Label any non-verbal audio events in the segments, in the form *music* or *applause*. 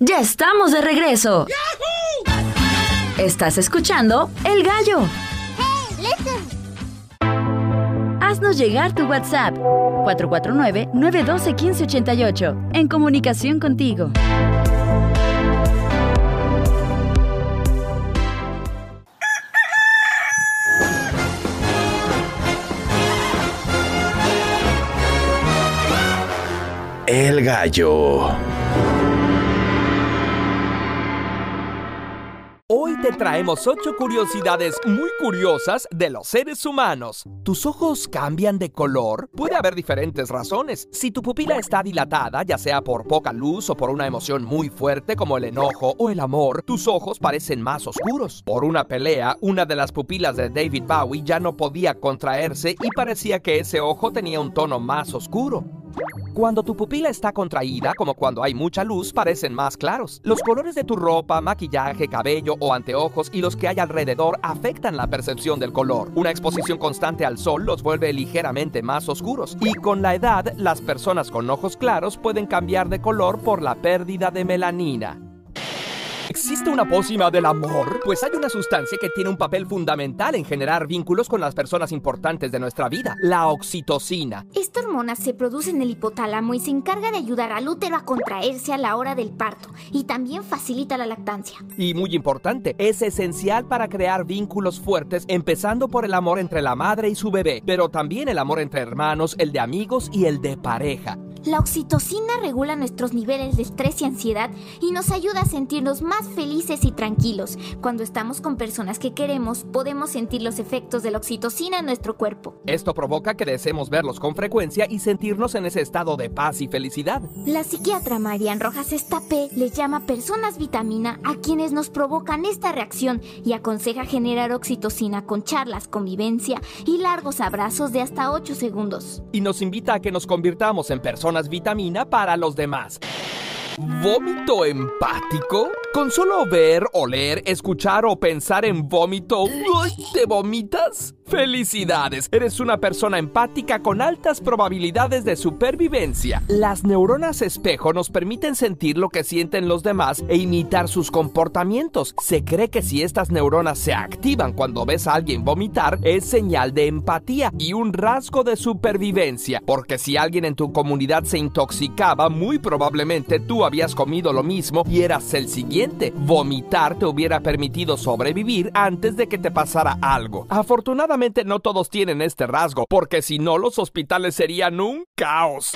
Ya estamos de regreso. Estás escuchando El Gallo. Haznos llegar tu WhatsApp 449-912-1588 en comunicación contigo. El gallo. Traemos 8 curiosidades muy curiosas de los seres humanos. ¿Tus ojos cambian de color? Puede haber diferentes razones. Si tu pupila está dilatada, ya sea por poca luz o por una emoción muy fuerte como el enojo o el amor, tus ojos parecen más oscuros. Por una pelea, una de las pupilas de David Bowie ya no podía contraerse y parecía que ese ojo tenía un tono más oscuro. Cuando tu pupila está contraída, como cuando hay mucha luz, parecen más claros. Los colores de tu ropa, maquillaje, cabello o anteojos y los que hay alrededor afectan la percepción del color. Una exposición constante al sol los vuelve ligeramente más oscuros. Y con la edad, las personas con ojos claros pueden cambiar de color por la pérdida de melanina. ¿Existe una pócima del amor? Pues hay una sustancia que tiene un papel fundamental en generar vínculos con las personas importantes de nuestra vida, la oxitocina. Esta hormona se produce en el hipotálamo y se encarga de ayudar al útero a contraerse a la hora del parto y también facilita la lactancia. Y muy importante, es esencial para crear vínculos fuertes, empezando por el amor entre la madre y su bebé, pero también el amor entre hermanos, el de amigos y el de pareja. La oxitocina regula nuestros niveles de estrés y ansiedad y nos ayuda a sentirnos más felices y tranquilos. Cuando estamos con personas que queremos, podemos sentir los efectos de la oxitocina en nuestro cuerpo. Esto provoca que deseemos verlos con frecuencia y sentirnos en ese estado de paz y felicidad. La psiquiatra Marian Rojas Estapé les llama personas vitamina a quienes nos provocan esta reacción y aconseja generar oxitocina con charlas, convivencia y largos abrazos de hasta 8 segundos. Y nos invita a que nos convirtamos en personas vitamina para los demás. ¿Vómito empático? Con solo ver, oler, escuchar o pensar en vómito, ¿te vomitas? ¡Felicidades! Eres una persona empática con altas probabilidades de supervivencia. Las neuronas espejo nos permiten sentir lo que sienten los demás e imitar sus comportamientos. Se cree que si estas neuronas se activan cuando ves a alguien vomitar, es señal de empatía y un rasgo de supervivencia. Porque si alguien en tu comunidad se intoxicaba, muy probablemente tú habías comido lo mismo y eras el siguiente. Vomitar te hubiera permitido sobrevivir antes de que te pasara algo. Afortunadamente, no todos tienen este rasgo, porque si no los hospitales serían un caos.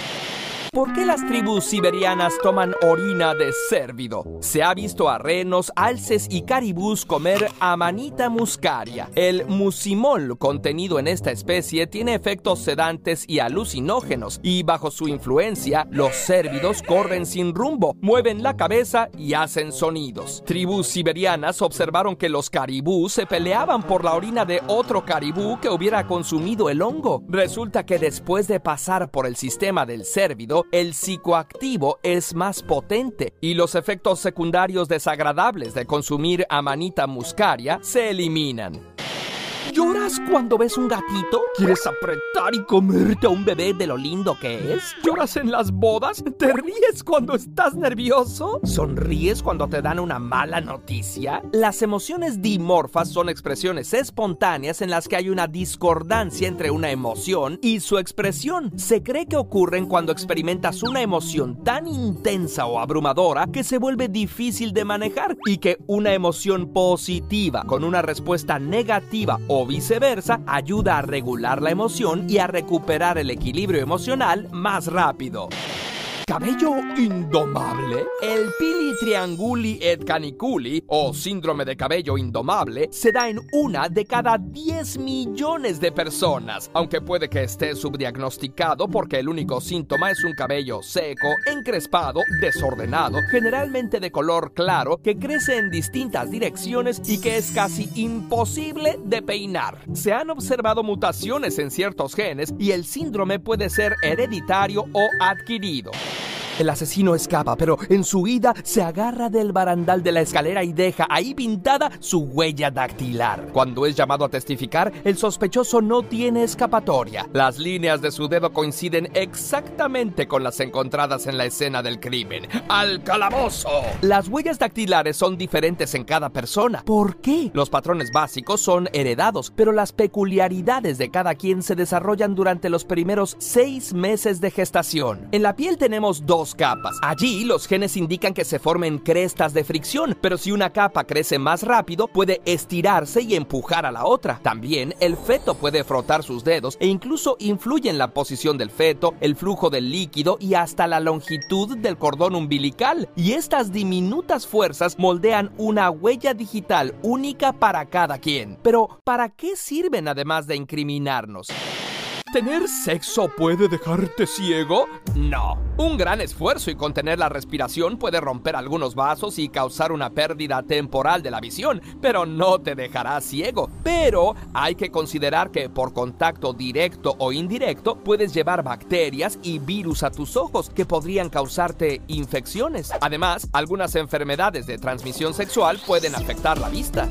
¿Por qué las tribus siberianas toman orina de cérvido? Se ha visto a renos, alces y caribús comer amanita muscaria. El musimol contenido en esta especie tiene efectos sedantes y alucinógenos, y bajo su influencia, los cérvidos corren sin rumbo, mueven la cabeza y hacen sonidos. Tribus siberianas observaron que los caribús se peleaban por la orina de otro caribú que hubiera consumido el hongo. Resulta que después de pasar por el sistema del cérvido, el psicoactivo es más potente y los efectos secundarios desagradables de consumir amanita muscaria se eliminan. ¿Lloras cuando ves un gatito? ¿Quieres apretar y comerte a un bebé de lo lindo que es? ¿Lloras en las bodas? ¿Te ríes cuando estás nervioso? ¿Sonríes cuando te dan una mala noticia? Las emociones dimorfas son expresiones espontáneas en las que hay una discordancia entre una emoción y su expresión. Se cree que ocurren cuando experimentas una emoción tan intensa o abrumadora que se vuelve difícil de manejar y que una emoción positiva con una respuesta negativa o viceversa ayuda a regular la emoción y a recuperar el equilibrio emocional más rápido. ¿Cabello indomable? El pili trianguli et caniculi, o síndrome de cabello indomable, se da en una de cada 10 millones de personas, aunque puede que esté subdiagnosticado porque el único síntoma es un cabello seco, encrespado, desordenado, generalmente de color claro, que crece en distintas direcciones y que es casi imposible de peinar. Se han observado mutaciones en ciertos genes y el síndrome puede ser hereditario o adquirido. El asesino escapa, pero en su huida se agarra del barandal de la escalera y deja ahí pintada su huella dactilar. Cuando es llamado a testificar, el sospechoso no tiene escapatoria. Las líneas de su dedo coinciden exactamente con las encontradas en la escena del crimen. ¡Al calabozo! Las huellas dactilares son diferentes en cada persona. ¿Por qué? Los patrones básicos son heredados, pero las peculiaridades de cada quien se desarrollan durante los primeros seis meses de gestación. En la piel tenemos dos capas. Allí los genes indican que se formen crestas de fricción, pero si una capa crece más rápido, puede estirarse y empujar a la otra. También el feto puede frotar sus dedos e incluso influye en la posición del feto, el flujo del líquido y hasta la longitud del cordón umbilical. Y estas diminutas fuerzas moldean una huella digital única para cada quien. Pero, ¿para qué sirven además de incriminarnos? ¿Tener sexo puede dejarte ciego? No. Un gran esfuerzo y contener la respiración puede romper algunos vasos y causar una pérdida temporal de la visión, pero no te dejará ciego. Pero hay que considerar que por contacto directo o indirecto puedes llevar bacterias y virus a tus ojos que podrían causarte infecciones. Además, algunas enfermedades de transmisión sexual pueden afectar la vista.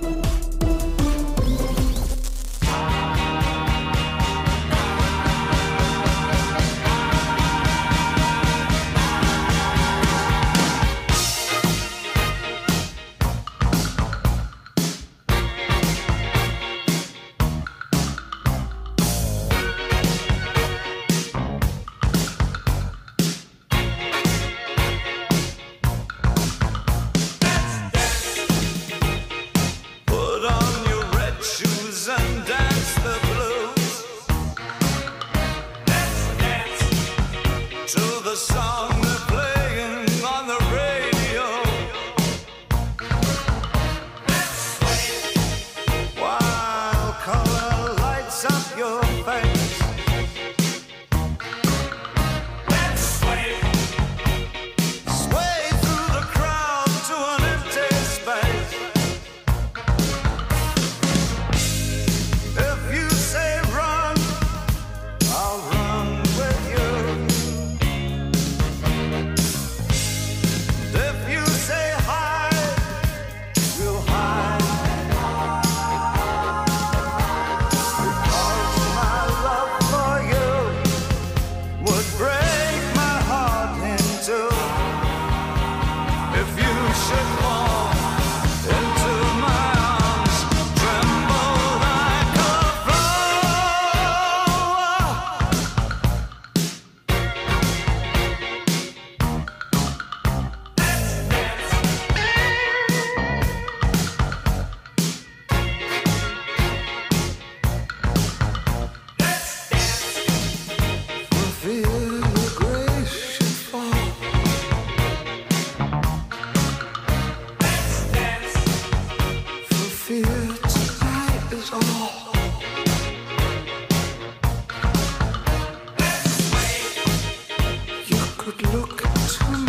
would look to me.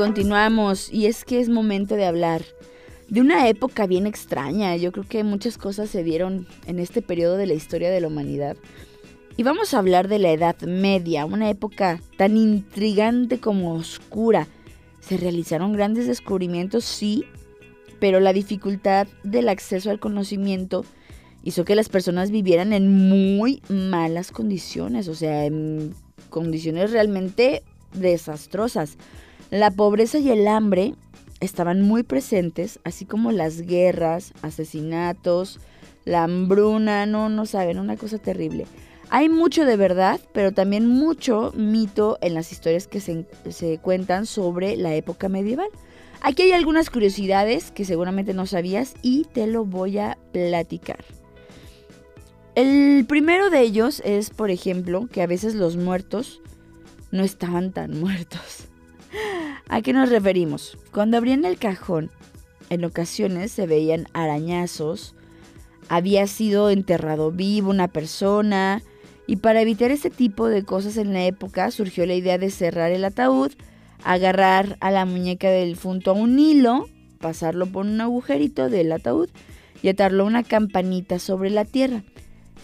Continuamos. Y es que es momento de hablar de una época bien extraña. Yo creo que muchas cosas se dieron en este periodo de la historia de la humanidad. Y vamos a hablar de la Edad Media, una época tan intrigante como oscura. Se realizaron grandes descubrimientos, sí, pero la dificultad del acceso al conocimiento hizo que las personas vivieran en muy malas condiciones, o sea, en condiciones realmente desastrosas. La pobreza y el hambre estaban muy presentes, así como las guerras, asesinatos, la hambruna, no, no saben, una cosa terrible. Hay mucho de verdad, pero también mucho mito en las historias que se, se cuentan sobre la época medieval. Aquí hay algunas curiosidades que seguramente no sabías y te lo voy a platicar. El primero de ellos es, por ejemplo, que a veces los muertos no estaban tan muertos. ¿A qué nos referimos? Cuando abrían el cajón, en ocasiones se veían arañazos, había sido enterrado vivo una persona, y para evitar este tipo de cosas en la época surgió la idea de cerrar el ataúd, agarrar a la muñeca del difunto a un hilo, pasarlo por un agujerito del ataúd y atarlo a una campanita sobre la tierra.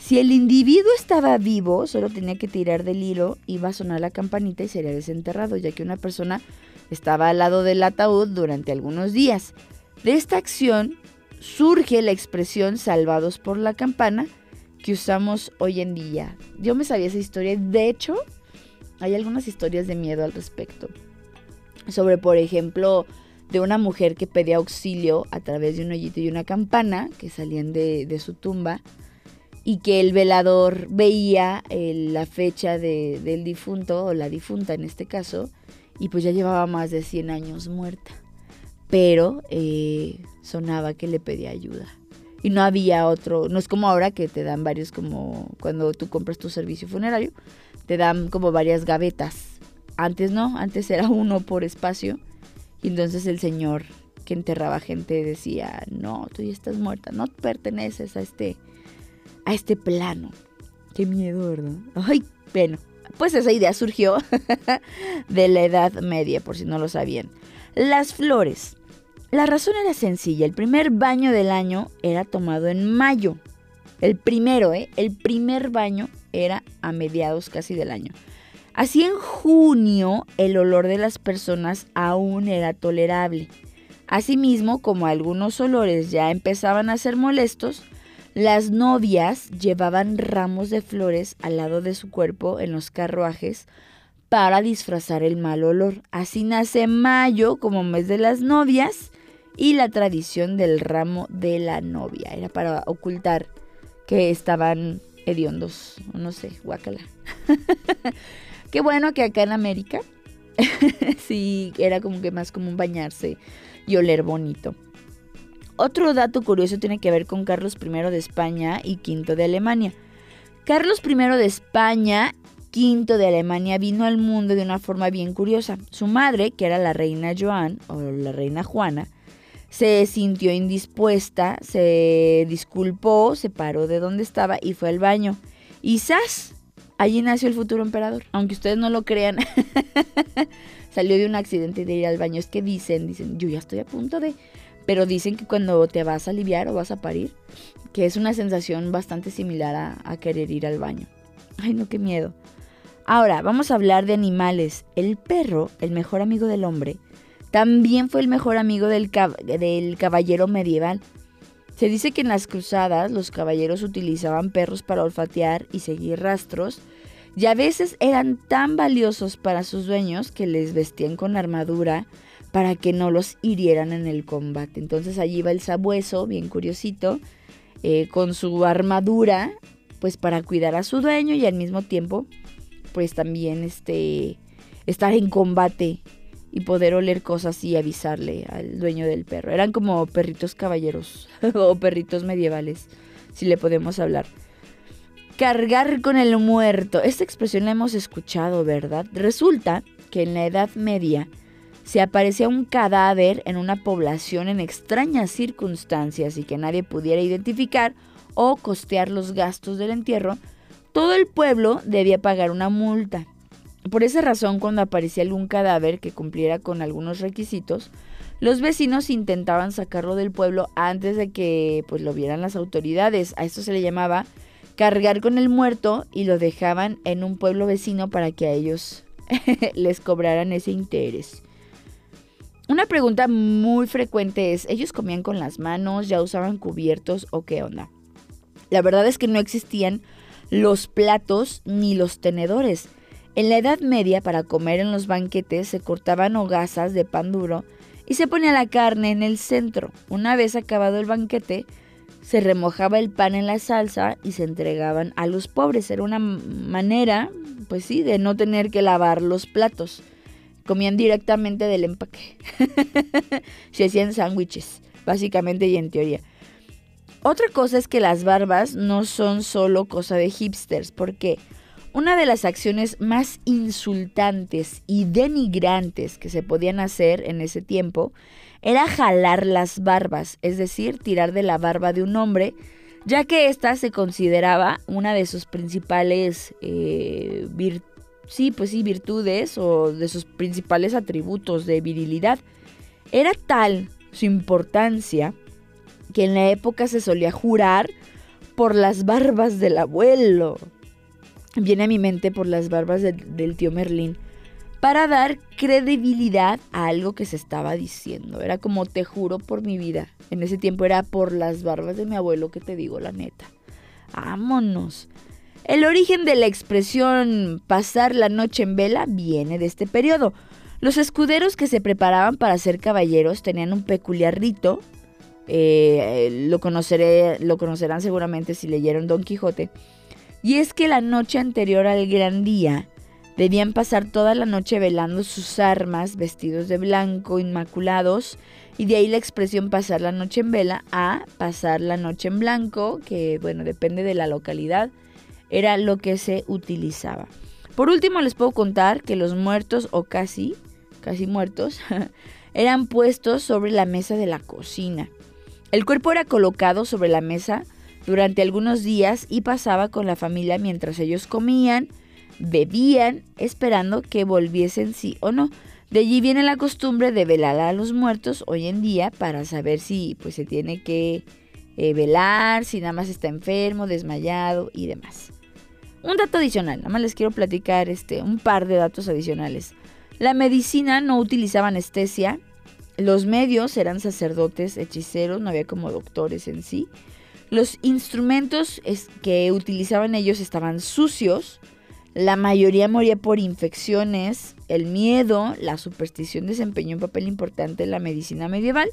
Si el individuo estaba vivo, solo tenía que tirar del hilo, iba a sonar la campanita y sería desenterrado, ya que una persona estaba al lado del ataúd durante algunos días. De esta acción surge la expresión salvados por la campana que usamos hoy en día. Yo me sabía esa historia, de hecho, hay algunas historias de miedo al respecto. Sobre, por ejemplo, de una mujer que pedía auxilio a través de un hoyito y una campana que salían de, de su tumba y que el velador veía eh, la fecha de- del difunto o la difunta en este caso y pues ya llevaba más de 100 años muerta. Pero eh, sonaba que le pedía ayuda. Y no había otro, no es como ahora que te dan varios como cuando tú compras tu servicio funerario, te dan como varias gavetas. Antes no, antes era uno por espacio. Y entonces el señor que enterraba gente decía, no, tú ya estás muerta, no perteneces a este, a este plano. Qué miedo, ¿verdad? Ay, bueno, pues esa idea surgió *laughs* de la Edad Media, por si no lo sabían. Las flores. La razón era sencilla. El primer baño del año era tomado en mayo. El primero, ¿eh? El primer baño era a mediados casi del año. Así en junio el olor de las personas aún era tolerable. Asimismo, como algunos olores ya empezaban a ser molestos, las novias llevaban ramos de flores al lado de su cuerpo en los carruajes para disfrazar el mal olor. Así nace mayo como mes de las novias y la tradición del ramo de la novia. Era para ocultar que estaban hediondos, no sé, guácala. *laughs* Qué bueno que acá en América *laughs* sí era como que más común bañarse y oler bonito. Otro dato curioso tiene que ver con Carlos I de España y V de Alemania. Carlos I de España, V de Alemania vino al mundo de una forma bien curiosa. Su madre, que era la reina Joan o la reina Juana, se sintió indispuesta, se disculpó, se paró de donde estaba y fue al baño. Y ¡zas! Allí nació el futuro emperador. Aunque ustedes no lo crean, *laughs* salió de un accidente de ir al baño. Es que dicen, dicen, yo ya estoy a punto de... Pero dicen que cuando te vas a aliviar o vas a parir, que es una sensación bastante similar a, querer ir al baño. Ay, no, qué miedo. Ahora, vamos a hablar de animales. El perro, el mejor amigo del hombre, también fue el mejor amigo del, del caballero medieval. Se dice que en las cruzadas los caballeros utilizaban perros para olfatear y seguir rastros, y a veces eran tan valiosos para sus dueños que les vestían con armadura para que no los hirieran en el combate. Entonces allí va el sabueso, bien curiosito, eh, con su armadura, pues para cuidar a su dueño y al mismo tiempo, pues también este, estar en combate y poder oler cosas y avisarle al dueño del perro. Eran como perritos caballeros *laughs* o perritos medievales, si le podemos hablar. Cargar con el muerto. Esta expresión la hemos escuchado, ¿verdad? Resulta que en la Edad Media se aparecía un cadáver en una población en extrañas circunstancias y que nadie pudiera identificar o costear los gastos del entierro, todo el pueblo debía pagar una multa. Por esa razón, cuando aparecía algún cadáver que cumpliera con algunos requisitos, los vecinos intentaban sacarlo del pueblo antes de que pues, lo vieran las autoridades. A esto se le llamaba cargar con el muerto y lo dejaban en un pueblo vecino para que a ellos *laughs* les cobraran ese interés. Una pregunta muy frecuente es, ¿ellos comían con las manos, ya usaban cubiertos o qué onda? La verdad es que no existían los platos ni los tenedores. En la Edad Media, para comer en los banquetes, se cortaban hogazas de pan duro y se ponía la carne en el centro. Una vez acabado el banquete, se remojaba el pan en la salsa y se entregaban a los pobres. Era una manera, pues sí, de no tener que lavar los platos. Comían directamente del empaque. *laughs* se hacían sándwiches, básicamente y en teoría. Otra cosa es que las barbas no son solo cosa de hipsters, porque una de las acciones más insultantes y denigrantes que se podían hacer en ese tiempo era jalar las barbas, es decir, tirar de la barba de un hombre, ya que ésta se consideraba una de sus principales eh, sí, pues sí, virtudes o de sus principales atributos de virilidad. Era tal su importancia que en la época se solía jurar por las barbas del abuelo. Viene a mi mente por las barbas del tío Merlín para dar credibilidad a algo que se estaba diciendo. Era como te juro por mi vida. En ese tiempo era por las barbas de mi abuelo que te digo la neta. Vámonos. El origen de la expresión pasar la noche en vela viene de este periodo. Los escuderos que se preparaban para ser caballeros tenían un peculiar rito. Eh, lo, conoceré, lo conocerán seguramente si leyeron Don Quijote. Y es que la noche anterior al gran día debían pasar toda la noche velando sus armas, vestidos de blanco, inmaculados, y de ahí la expresión pasar la noche en vela a pasar la noche en blanco, que bueno, depende de la localidad, era lo que se utilizaba. Por último les puedo contar que los muertos o casi, casi muertos, *laughs* eran puestos sobre la mesa de la cocina. El cuerpo era colocado sobre la mesa durante algunos días y pasaba con la familia mientras ellos comían, bebían, esperando que volviesen sí o no. De allí viene la costumbre de velar a los muertos hoy en día para saber si pues se tiene que eh, velar, si nada más está enfermo, desmayado y demás. Un dato adicional, nada más les quiero platicar este, un par de datos adicionales. La medicina no utilizaba anestesia, los medios eran sacerdotes, hechiceros, no había como doctores en sí. Los instrumentos que utilizaban ellos estaban sucios, la mayoría moría por infecciones, el miedo, la superstición desempeñó un papel importante en la medicina medieval.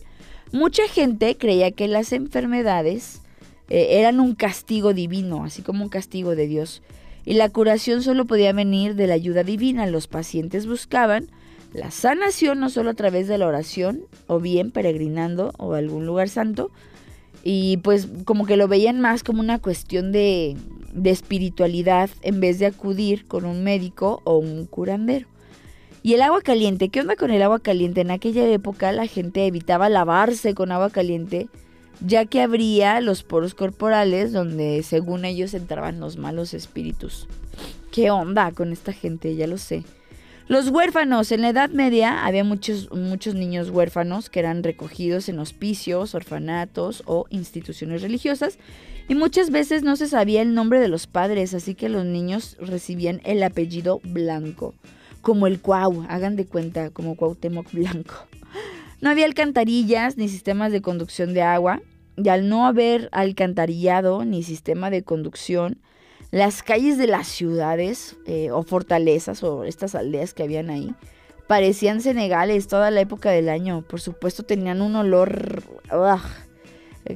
Mucha gente creía que las enfermedades eh, eran un castigo divino, así como un castigo de Dios y la curación solo podía venir de la ayuda divina. Los pacientes buscaban la sanación no solo a través de la oración o bien peregrinando o algún lugar santo y pues como que lo veían más como una cuestión de, de espiritualidad en vez de acudir con un médico o un curandero. Y el agua caliente, ¿qué onda con el agua caliente? En aquella época la gente evitaba lavarse con agua caliente ya que abría los poros corporales donde según ellos entraban los malos espíritus. ¿Qué onda con esta gente? Ya lo sé. Los huérfanos. En la Edad Media había muchos, muchos niños huérfanos que eran recogidos en hospicios, orfanatos o instituciones religiosas y muchas veces no se sabía el nombre de los padres, así que los niños recibían el apellido Blanco, como el Cuau, hagan de cuenta, como Cuauhtémoc Blanco. No había alcantarillas ni sistemas de conducción de agua, y al no haber alcantarillado ni sistema de conducción, las calles de las ciudades eh, o fortalezas o estas aldeas que habían ahí parecían senegales toda la época del año. Por supuesto tenían un olor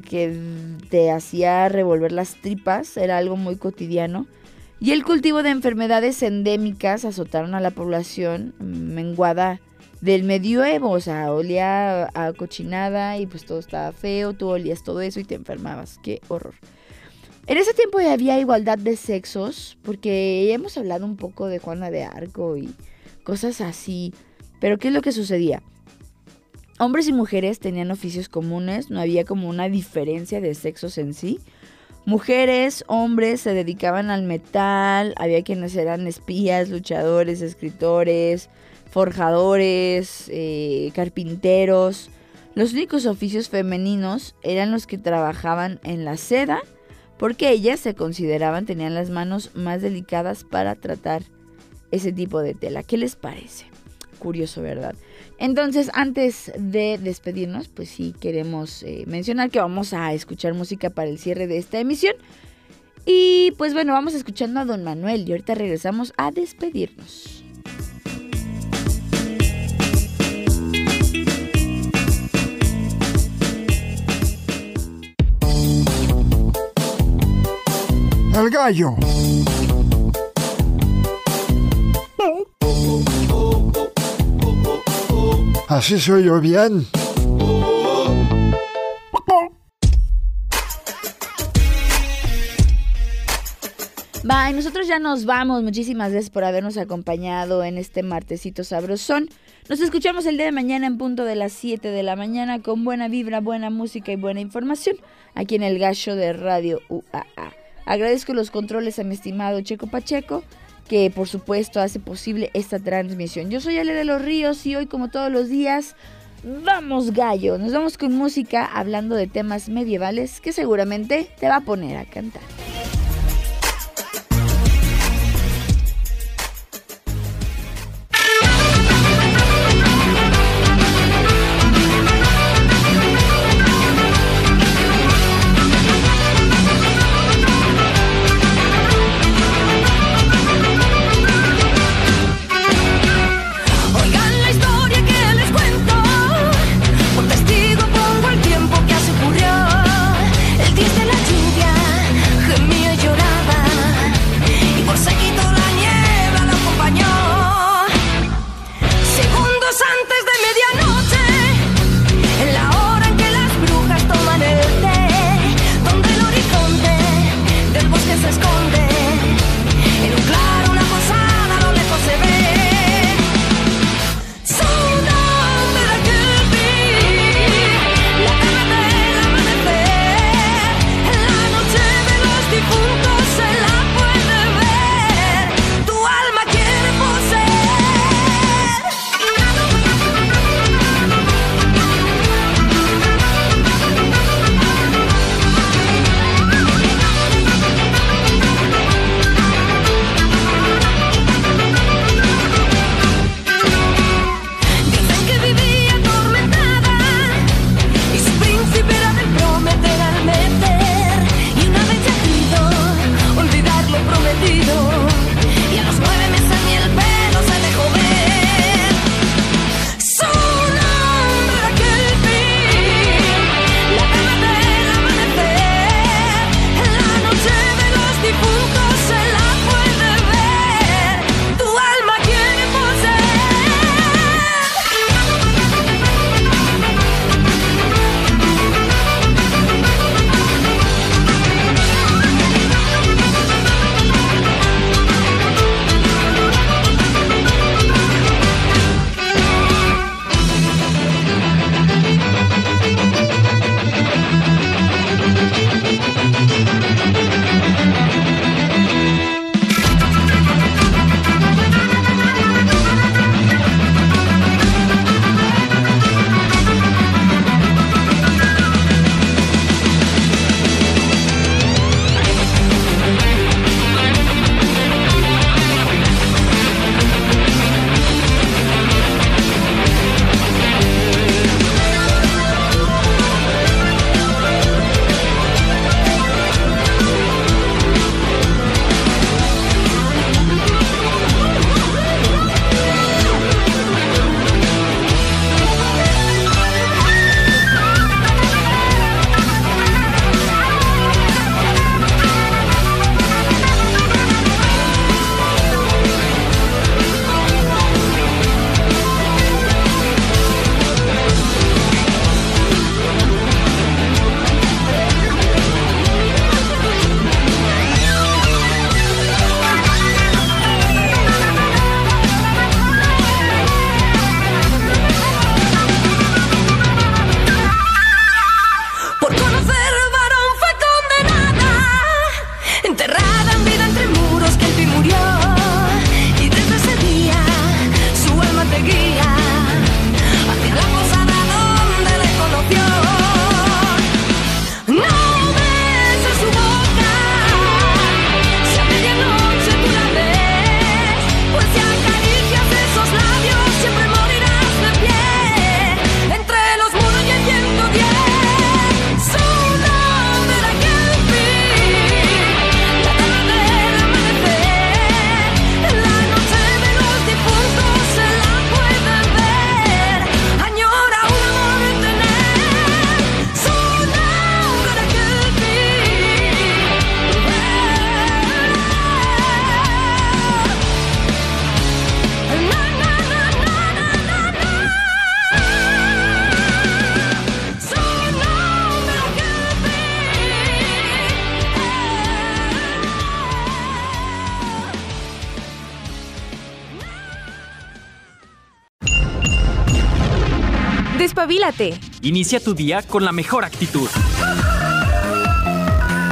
que te hacía revolver las tripas, era algo muy cotidiano. Y el cultivo de enfermedades endémicas azotaron a la población menguada del medioevo, o sea, olía a cochinada y pues todo estaba feo, tú olías todo eso y te enfermabas, qué horror. En ese tiempo ya había igualdad de sexos, porque ya hemos hablado un poco de Juana de Arco y cosas así, pero ¿qué es lo que sucedía? Hombres y mujeres tenían oficios comunes, no había como una diferencia de sexos en sí. Mujeres, hombres se dedicaban al metal, había quienes eran espías, luchadores, escritores, forjadores, eh, carpinteros. Los únicos oficios femeninos eran los que trabajaban en la seda, porque ellas se consideraban tenían las manos más delicadas para tratar ese tipo de tela. ¿Qué les parece? Curioso, ¿verdad? Entonces, antes de despedirnos, pues sí queremos eh, mencionar que vamos a escuchar música para el cierre de esta emisión. Y pues bueno, vamos escuchando a Don Manuel y ahorita regresamos a despedirnos. El gallo. Así soy yo bien. Bye, nosotros ya nos vamos. Muchísimas gracias por habernos acompañado en este martesito sabrosón. Nos escuchamos el día de mañana en punto de las 7 de la mañana con buena vibra, buena música y buena información aquí en el gallo de Radio UAA. Agradezco los controles a mi estimado Checo Pacheco, que por supuesto hace posible esta transmisión. Yo soy Ale de los Ríos y hoy como todos los días, vamos gallo. Nos vamos con música hablando de temas medievales que seguramente te va a poner a cantar. Inicia tu día con la mejor actitud.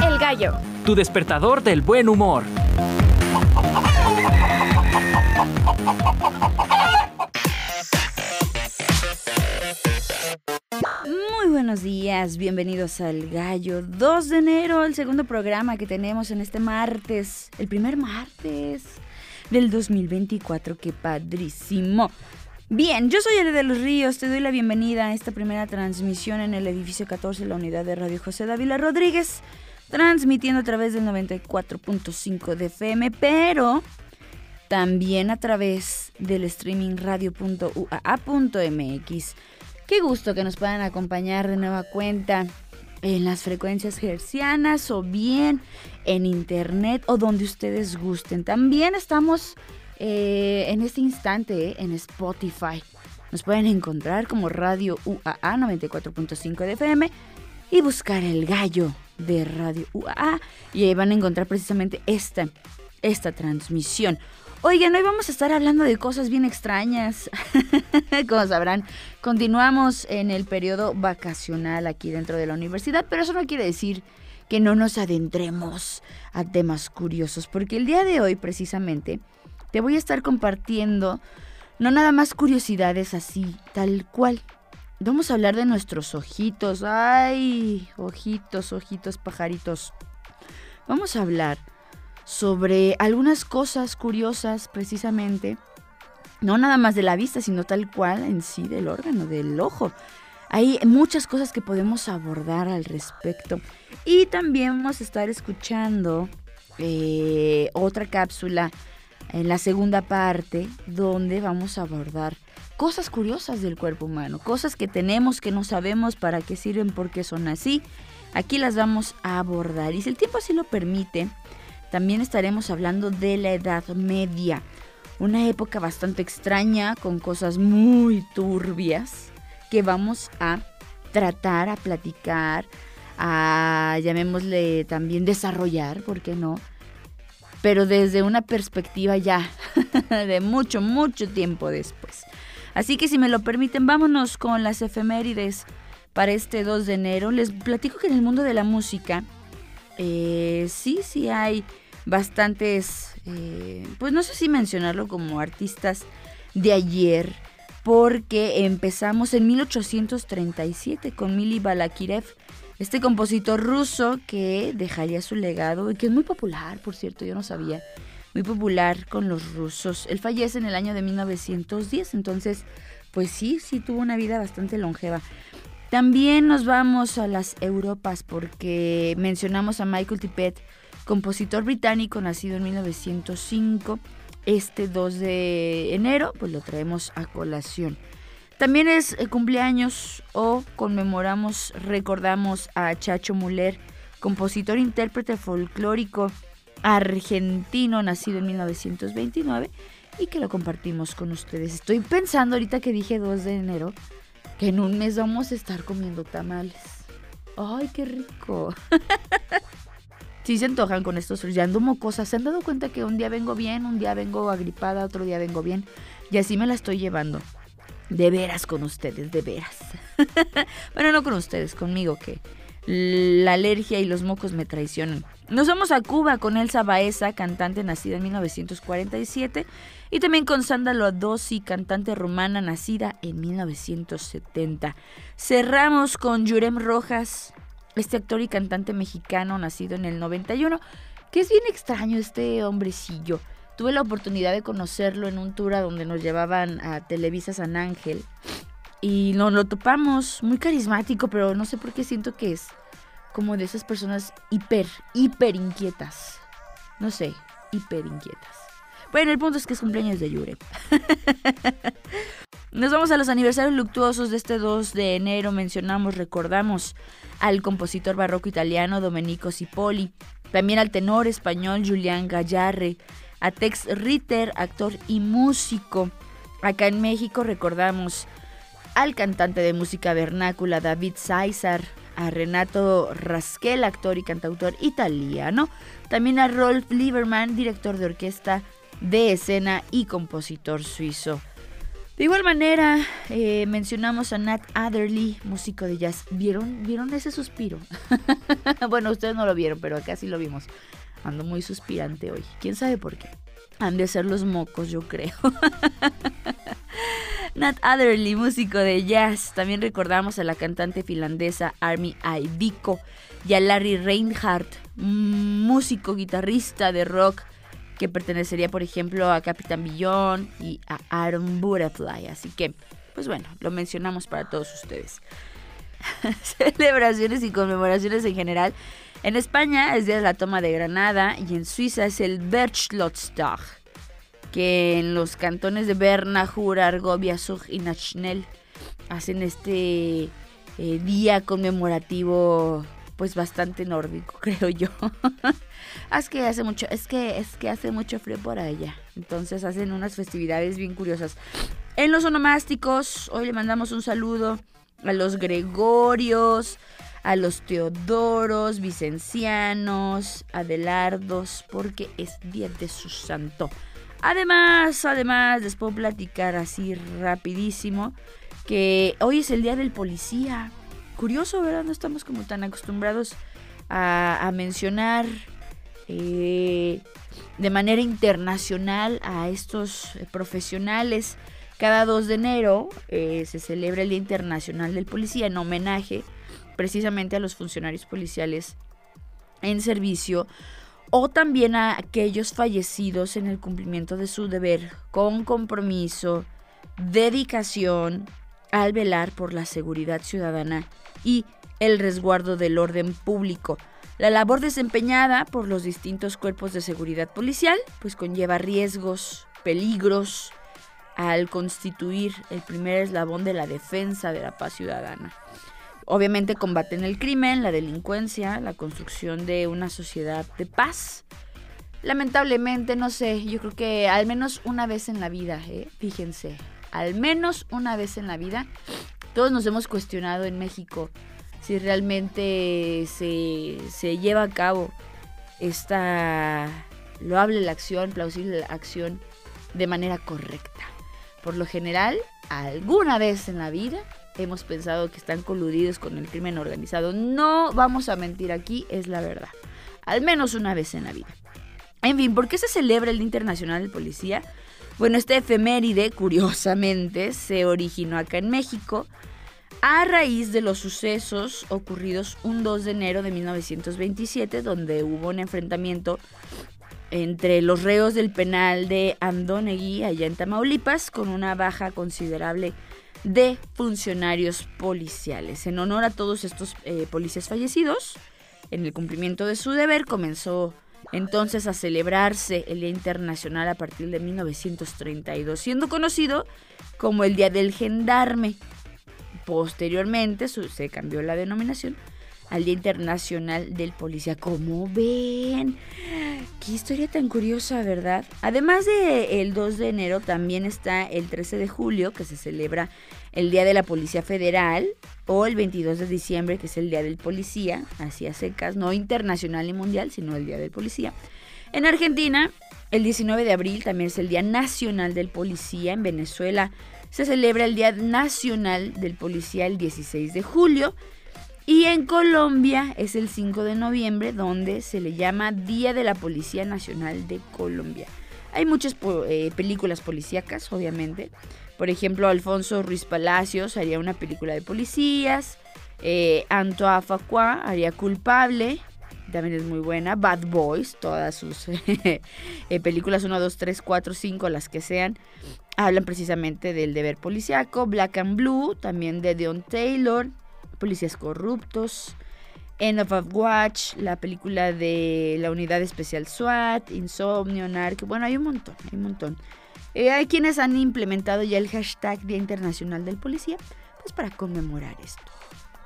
El gallo. Tu despertador del buen humor. Muy buenos días, bienvenidos al Gallo 2 de enero, el segundo programa que tenemos en este martes, el primer martes del 2024, qué padrísimo. Bien, yo soy Ele de los Ríos, te doy la bienvenida a esta primera transmisión en el edificio 14, la unidad de Radio José Dávila Rodríguez, transmitiendo a través del 94.5 de FM, pero también a través del streaming radio.uaa.mx. Qué gusto que nos puedan acompañar de nueva cuenta en las frecuencias hercianas o bien en internet o donde ustedes gusten. También estamos eh, en este instante en Spotify. Nos pueden encontrar como Radio UAA 94.5 de FM y buscar el gallo de Radio UAA y ahí van a encontrar precisamente esta, esta transmisión. Oigan, hoy vamos a estar hablando de cosas bien extrañas. *laughs* Como sabrán, continuamos en el periodo vacacional aquí dentro de la universidad, pero eso no quiere decir que no nos adentremos a temas curiosos, porque el día de hoy precisamente te voy a estar compartiendo no nada más curiosidades así, tal cual. Vamos a hablar de nuestros ojitos. Ay, ojitos, ojitos, pajaritos. Vamos a hablar sobre algunas cosas curiosas precisamente, no nada más de la vista, sino tal cual en sí del órgano, del ojo. Hay muchas cosas que podemos abordar al respecto. Y también vamos a estar escuchando eh, otra cápsula en la segunda parte donde vamos a abordar cosas curiosas del cuerpo humano, cosas que tenemos que no sabemos para qué sirven, por qué son así. Aquí las vamos a abordar y si el tiempo así lo permite, también estaremos hablando de la Edad Media, una época bastante extraña con cosas muy turbias que vamos a tratar, a platicar, a llamémosle también desarrollar, ¿por qué no? Pero desde una perspectiva ya *laughs* de mucho, mucho tiempo después. Así que si me lo permiten, vámonos con las efemérides para este 2 de enero. Les platico que en el mundo de la música, eh, sí, sí hay bastantes, eh, pues no sé si mencionarlo como artistas de ayer, porque empezamos en 1837 con Mili Balakirev, este compositor ruso que dejaría su legado y que es muy popular, por cierto, yo no sabía, muy popular con los rusos. Él fallece en el año de 1910, entonces, pues sí, sí tuvo una vida bastante longeva. También nos vamos a las Europas porque mencionamos a Michael Tippett, compositor británico nacido en 1905. Este 2 de enero, pues lo traemos a colación. También es eh, cumpleaños o conmemoramos, recordamos a Chacho Muller, compositor, intérprete folclórico argentino, nacido en 1929 y que lo compartimos con ustedes. Estoy pensando ahorita que dije 2 de enero que en un mes vamos a estar comiendo tamales. ¡Ay, qué rico! *laughs* sí se antojan con estos ya ando. ¿Se han dado cuenta que un día vengo bien, un día vengo agripada, otro día vengo bien? Y así me la estoy llevando. De veras con ustedes, de veras. *laughs* bueno, no con ustedes, conmigo, que la alergia y los mocos me traicionan. Nos vamos a Cuba con Elsa Baeza, cantante nacida en 1947, y también con Sandra Lodossi, cantante rumana nacida en 1970. Cerramos con Yurem Rojas, este actor y cantante mexicano nacido en el 91, que es bien extraño este hombrecillo. Tuve la oportunidad de conocerlo en un tour a donde nos llevaban a Televisa San Ángel y nos lo topamos, muy carismático, pero no sé por qué siento que es como de esas personas hiper, hiper inquietas. No sé, hiper inquietas. Bueno, el punto es que es cumpleaños de Yure. *laughs* Nos vamos a los aniversarios luctuosos de este 2 de enero. Mencionamos, recordamos al compositor barroco italiano Domenico Cipolli, también al tenor español Julián Gallarre, a Tex Ritter, actor y músico. Acá en México recordamos al cantante de música vernácula David César, a Renato Rasquel, actor y cantautor italiano, también a Rolf Lieberman, director de orquesta de escena y compositor suizo. De igual manera, eh, mencionamos a Nat Adderley, músico de jazz. ¿Vieron, ¿Vieron ese suspiro? *laughs* bueno, ustedes no lo vieron, pero acá sí lo vimos. Ando muy suspirante hoy. ¿Quién sabe por qué? Han de ser los mocos, yo creo. *laughs* Nat Adderley, músico de jazz. También recordamos a la cantante finlandesa Army Aiviko y a Larry Reinhardt, músico guitarrista de rock que pertenecería, por ejemplo, a Capitán Billón y a Aaron Butterfly. Así que, pues bueno, lo mencionamos para todos ustedes. *laughs* Celebraciones y conmemoraciones en general. En España es de la Toma de Granada y en Suiza es el Berchtlottstag, que en los cantones de Berna, Jura, Argovia, Zug y Nachnel hacen este eh, día conmemorativo pues bastante nórdico, *laughs* creo yo. es que hace mucho, es que es que hace mucho frío por allá. Entonces hacen unas festividades bien curiosas. En los onomásticos, hoy le mandamos un saludo a los Gregorios, a los Teodoros, Vicencianos, Adelardos, porque es día de su santo. Además, además, les puedo platicar así rapidísimo que hoy es el día del policía. Curioso, ¿verdad? No estamos como tan acostumbrados a, mencionar eh, de manera internacional a estos eh, profesionales. Cada 2 de enero eh, se celebra el Día Internacional del Policía en homenaje precisamente a los funcionarios policiales en servicio o también a aquellos fallecidos en el cumplimiento de su deber con compromiso, dedicación al velar por la seguridad ciudadana y el resguardo del orden público. La labor desempeñada por los distintos cuerpos de seguridad policial pues conlleva riesgos, peligros al constituir el primer eslabón de la defensa de la paz ciudadana. Obviamente combaten el crimen, la delincuencia, la construcción de una sociedad de paz. Lamentablemente, no sé, yo creo que al menos una vez en la vida, ¿eh? fíjense, al menos una vez en la vida, todos nos hemos cuestionado en México si realmente se, se lleva a cabo esta loable la acción, plausible la acción de manera correcta. Por lo general, alguna vez en la vida hemos pensado que están coludidos con el crimen organizado. No vamos a mentir aquí, es la verdad. Al menos una vez en la vida. En fin, ¿por qué se celebra el Día Internacional del Policía? Bueno, este efeméride, curiosamente, se originó acá en México a raíz de los sucesos ocurridos un 2 de enero de 1927, donde hubo un enfrentamiento entre los reos del penal de Andonegui, allá en Tamaulipas, con una baja considerable de funcionarios policiales. En honor a todos estos eh, policías fallecidos, en el cumplimiento de su deber, comenzó entonces a celebrarse el Día Internacional a partir de 1932, siendo conocido como el Día del Gendarme. Posteriormente se cambió la denominación al Día Internacional del Policía. Como ven? Qué historia tan curiosa, ¿verdad? Además de el 2 de enero, también está el 13 de julio, que se celebra el Día de la Policía Federal, o el 22 de diciembre, que es el Día del Policía, así a secas, no internacional ni mundial, sino el Día del Policía. En Argentina, el 19 de abril también es el Día Nacional del Policía. En Venezuela se celebra el Día Nacional del Policía el 16 de julio. Y en Colombia es el 5 de noviembre, donde se le llama Día de la Policía Nacional de Colombia. Hay muchas eh, películas policíacas, obviamente. Por ejemplo, Alfonso Ruiz Palacios haría una película de policías. Eh, Antoine Facua haría Culpable. También es muy buena. Bad Boys, todas sus *laughs* eh, películas 1, 2, 3, 4, 5, las que sean, hablan precisamente del deber policiaco. Black and Blue, también de Dion Taylor. Policías Corruptos, End of Watch, la película de la Unidad Especial SWAT, Insomnio, Narc, bueno, hay un montón, hay un montón. Eh, hay quienes han implementado ya el hashtag Día Internacional del Policía, pues para conmemorar esto.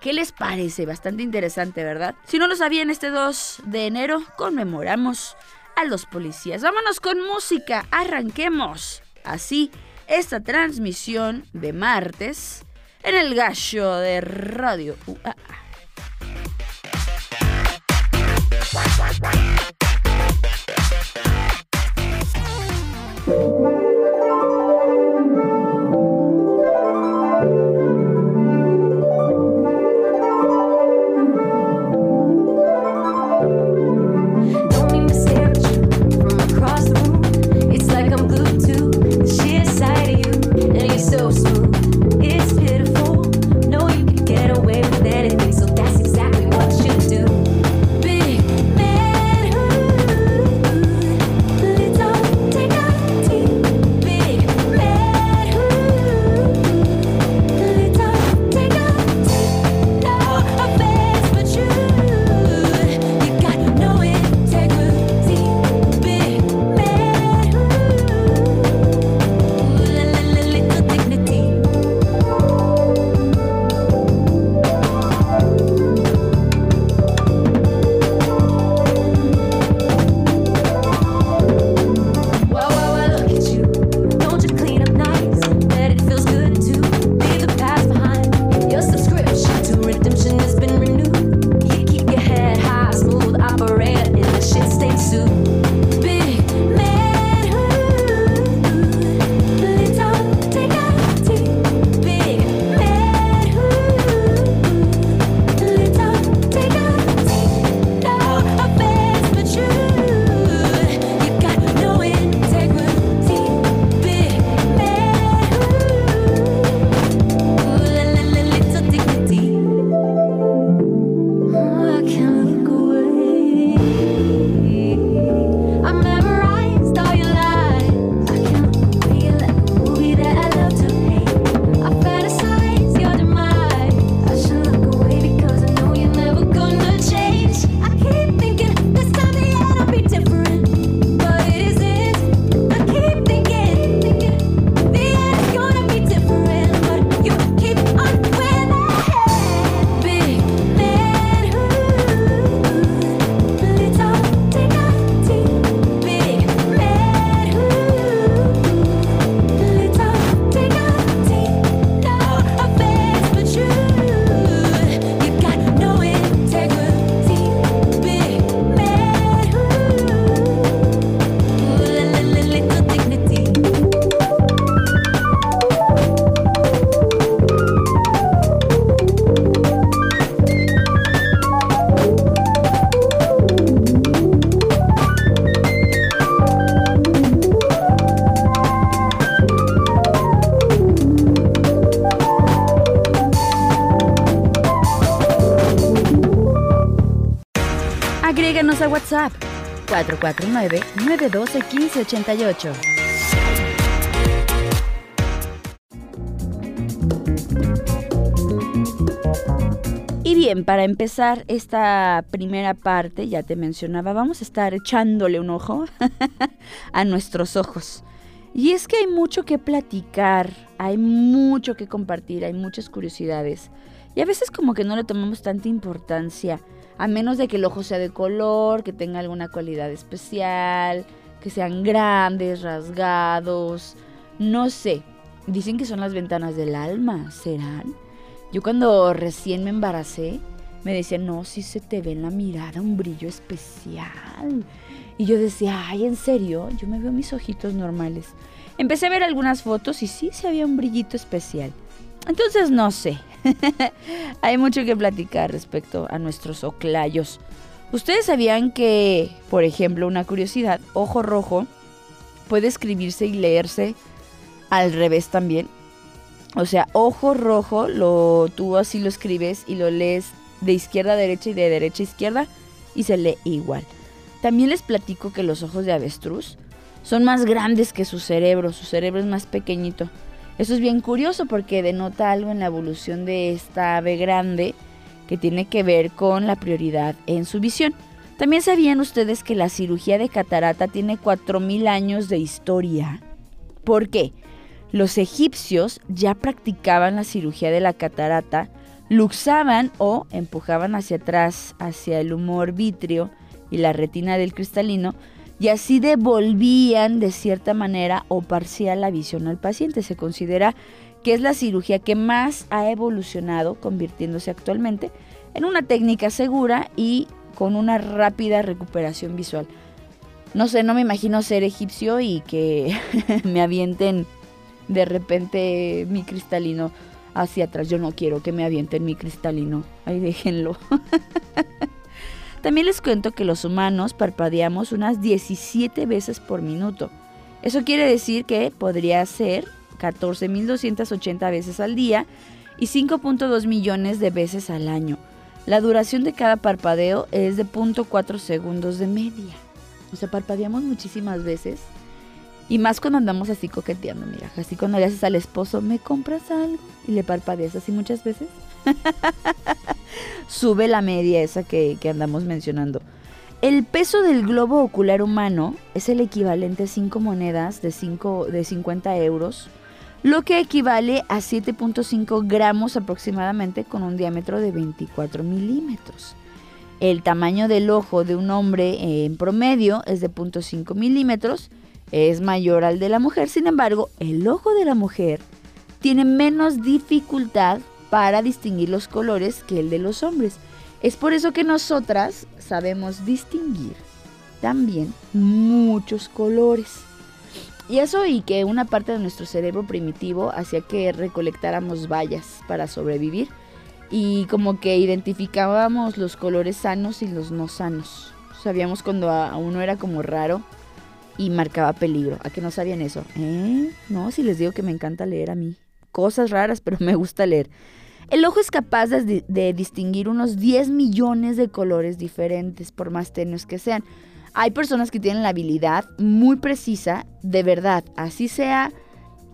¿Qué les parece? Bastante interesante, ¿verdad? Si no lo sabían, este 2 de enero conmemoramos a los policías. Vámonos con música, arranquemos. Así, esta transmisión de martes en el gallo de Radio. 449-912-1588. Y bien, para empezar esta primera parte, ya te mencionaba, vamos a estar echándole un ojo *laughs* a nuestros ojos. Y es que hay mucho que platicar, hay mucho que compartir, hay muchas curiosidades. Y a veces como que no le tomamos tanta importancia, a menos de que el ojo sea de color, que tenga alguna cualidad especial, que sean grandes, rasgados, no sé. Dicen que son las ventanas del alma, ¿serán? Yo cuando recién me embaracé, me decían, no, si se te ve en la mirada un brillo especial. Y yo decía, ay, ¿en serio? Yo me veo mis ojitos normales. Empecé a ver algunas fotos y sí, se había un brillito especial. Entonces, no sé. *laughs* Hay mucho que platicar respecto a nuestros oclayos. ¿Ustedes sabían que, por ejemplo, una curiosidad, ojo rojo puede escribirse y leerse al revés también? O sea, ojo rojo, lo, tú así lo escribes y lo lees de izquierda a derecha y de derecha a izquierda y se lee igual. También les platico que los ojos de avestruz son más grandes que su cerebro, su cerebro es más pequeñito. Eso es bien curioso porque denota algo en la evolución de esta ave grande que tiene que ver con la prioridad en su visión. También sabían ustedes que la cirugía de catarata tiene 4.000 años de historia. ¿Por qué? Los egipcios ya practicaban la cirugía de la catarata, luxaban o empujaban hacia atrás, hacia el humor vítreo y la retina del cristalino, y así devolvían de cierta manera o parcial la visión al paciente. Se considera que es la cirugía que más ha evolucionado, convirtiéndose actualmente en una técnica segura y con una rápida recuperación visual. No sé, no me imagino ser egipcio y que *laughs* me avienten de repente mi cristalino hacia atrás. Yo no quiero que me avienten mi cristalino. Ahí déjenlo. *laughs* También les cuento que los humanos parpadeamos unas 17 veces por minuto. Eso quiere decir que podría ser 14.280 veces al día y 5.2 millones de veces al año. La duración de cada parpadeo es de 0.4 segundos de media. O sea, parpadeamos muchísimas veces. Y más cuando andamos así coqueteando, mira, así cuando le haces al esposo, ¿me compras algo? Y le parpadeas así muchas veces. *laughs* Sube la media esa que, andamos mencionando. El peso del globo ocular humano es el equivalente a 5 monedas de, 5, de 50 euros, lo que equivale a 7.5 gramos aproximadamente con un diámetro de 24 milímetros. El tamaño del ojo de un hombre en promedio es de 0.5 milímetros, es mayor al de la mujer, sin embargo, el ojo de la mujer tiene menos dificultad para distinguir los colores que el de los hombres. Es por eso que nosotras sabemos distinguir también muchos colores. Y eso y que una parte de nuestro cerebro primitivo hacía que recolectáramos vallas para sobrevivir y como que identificábamos los colores sanos y los no sanos. Sabíamos cuando uno era como raro y marcaba peligro. ¿A que no sabían eso? ¿Eh? No, si les digo que me encanta leer a mí. Cosas raras, pero me gusta leer. El ojo es capaz de, distinguir unos 10 millones de colores diferentes, por más tenues que sean. Hay personas que tienen la habilidad muy precisa, de verdad, así sea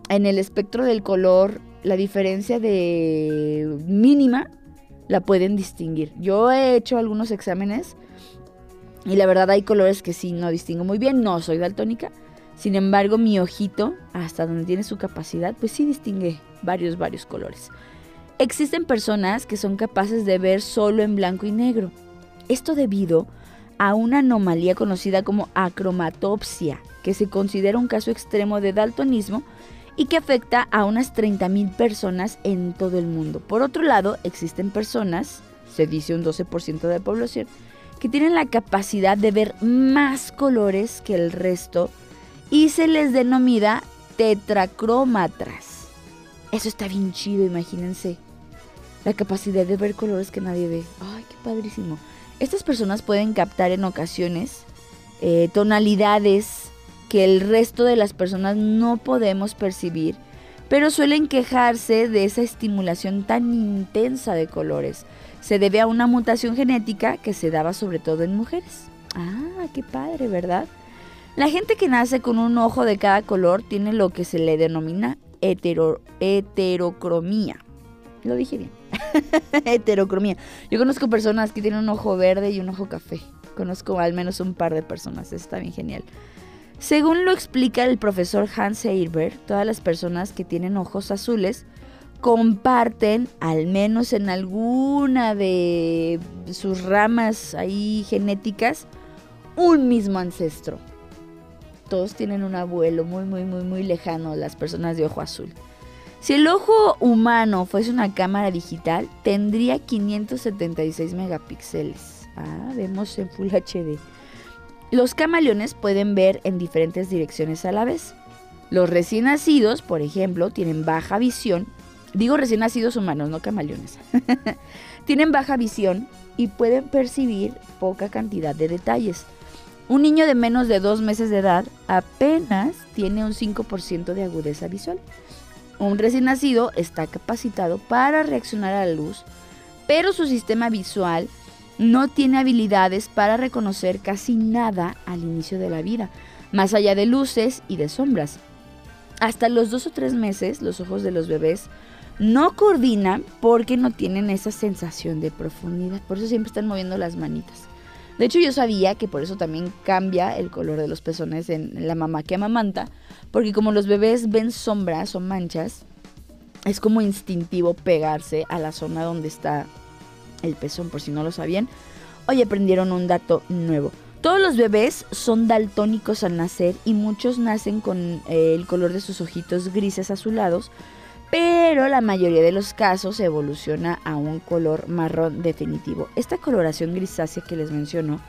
en el espectro del color, la diferencia de mínima, la pueden distinguir. Yo he hecho algunos exámenes y la verdad hay colores que sí no distingo muy bien, no soy daltónica. Sin embargo, mi ojito, hasta donde tiene su capacidad, pues sí distingue varios, varios colores. Existen personas que son capaces de ver solo en blanco y negro. Esto debido a una anomalía conocida como acromatopsia, que se considera un caso extremo de daltonismo y que afecta a unas 30.000 personas en todo el mundo. Por otro lado, existen personas, se dice un 12% de la población, que tienen la capacidad de ver más colores que el resto y se les denomina tetracrómatras. Eso está bien chido, imagínense. La capacidad de ver colores que nadie ve. Ay, qué padrísimo. Estas personas pueden captar en ocasiones eh, tonalidades que el resto de las personas no podemos percibir, pero suelen quejarse de esa estimulación tan intensa de colores. Se debe a una mutación genética que se daba sobre todo en mujeres. Ah, qué padre, ¿verdad? La gente que nace con un ojo de cada color tiene lo que se le denomina hetero- heterocromía. Lo dije bien. *laughs* heterocromía. Yo conozco personas que tienen un ojo verde y un ojo café. Conozco al menos un par de personas. Está bien genial. Según lo explica el profesor Hans Eirber, todas las personas que tienen ojos azules comparten, al menos en alguna de sus ramas ahí genéticas, un mismo ancestro. Todos tienen un abuelo muy, muy, muy, muy lejano, las personas de ojo azul. Si el ojo humano fuese una cámara digital, tendría 576 megapíxeles. Ah, vemos en Full HD. Los camaleones pueden ver en diferentes direcciones a la vez. Los recién nacidos, por ejemplo, tienen baja visión. Digo recién nacidos humanos, no camaleones. *laughs* tienen baja visión y pueden percibir poca cantidad de detalles. Un niño de menos de dos meses de edad apenas tiene un 5% de agudeza visual. Un recién nacido está capacitado para reaccionar a la luz, pero su sistema visual no tiene habilidades para reconocer casi nada al inicio de la vida, más allá de luces y de sombras. Hasta los dos o tres meses los ojos de los bebés no coordinan porque no tienen esa sensación de profundidad, por eso siempre están moviendo las manitas. De hecho yo sabía que por eso también cambia el color de los pezones en la mamá que amamanta, porque como los bebés ven sombras o manchas, es como instintivo pegarse a la zona donde está el pezón, por si no lo sabían. Hoy aprendieron un dato nuevo. Todos los bebés son daltónicos al nacer y muchos nacen con eh, el color de sus ojitos grises azulados, pero la mayoría de los casos evoluciona a un color marrón definitivo. Esta coloración grisácea que les menciono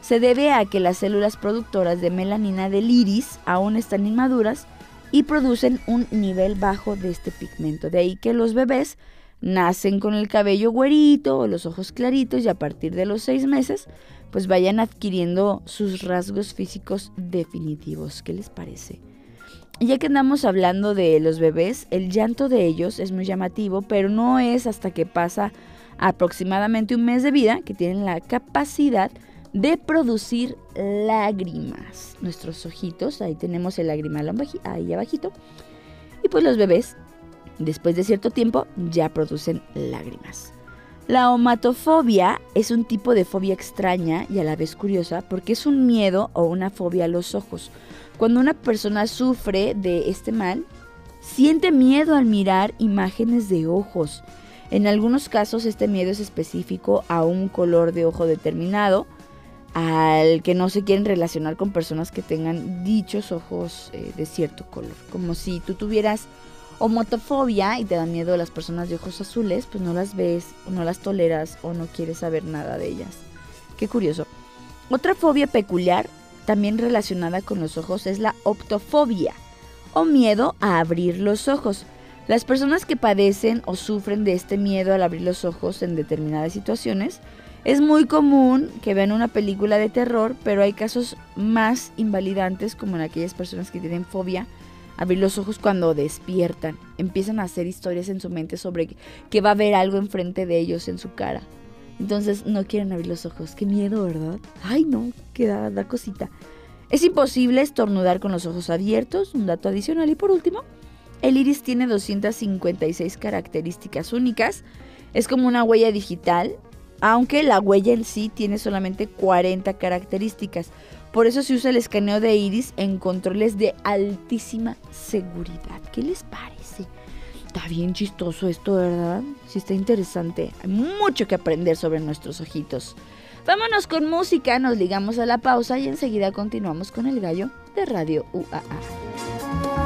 se debe a que las células productoras de melanina del iris aún están inmaduras y producen un nivel bajo de este pigmento. De ahí que los bebés nacen con el cabello güerito o los ojos claritos y a partir de los seis meses pues vayan adquiriendo sus rasgos físicos definitivos. ¿Qué les parece? Ya que andamos hablando de los bebés, el llanto de ellos es muy llamativo, pero no es hasta que pasa aproximadamente un mes de vida que tienen la capacidad de producir lágrimas. Nuestros ojitos, ahí tenemos el lagrimal ahí abajito. Y pues los bebés, después de cierto tiempo, ya producen lágrimas. La omatofobia es un tipo de fobia extraña y a la vez curiosa porque es un miedo o una fobia a los ojos. Cuando una persona sufre de este mal, siente miedo al mirar imágenes de ojos. En algunos casos este miedo es específico a un color de ojo determinado, al que no se quieren relacionar con personas que tengan dichos ojos eh, de cierto color. Como si tú tuvieras homotofobia y te da miedo las personas de ojos azules, pues no las ves, no las toleras o no quieres saber nada de ellas. Qué curioso. Otra fobia peculiar, también relacionada con los ojos, es la optofobia o miedo a abrir los ojos. Las personas que padecen o sufren de este miedo al abrir los ojos en determinadas situaciones, es muy común que vean una película de terror, pero hay casos más invalidantes como en aquellas personas que tienen fobia abrir los ojos cuando despiertan. Empiezan a hacer historias en su mente sobre que- va a haber algo enfrente de ellos en su cara. Entonces no quieren abrir los ojos. Qué miedo, ¿verdad? Ay, no, que da, da cosita. Es imposible estornudar con los ojos abiertos, un dato adicional. Y por último, el iris tiene 256 características únicas. Es como una huella digital, aunque la huella en sí tiene solamente 40 características. Por eso se usa el escaneo de iris en controles de altísima seguridad. ¿Qué les parece? Está bien chistoso esto, ¿verdad? Sí, está interesante. Hay mucho que aprender sobre nuestros ojitos. Vámonos con música, nos ligamos a la pausa y enseguida continuamos con el gallo de Radio UAA.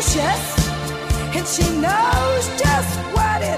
and she knows just what it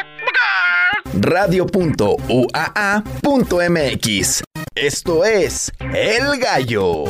radio.uaa.mx. Esto es El Gallo.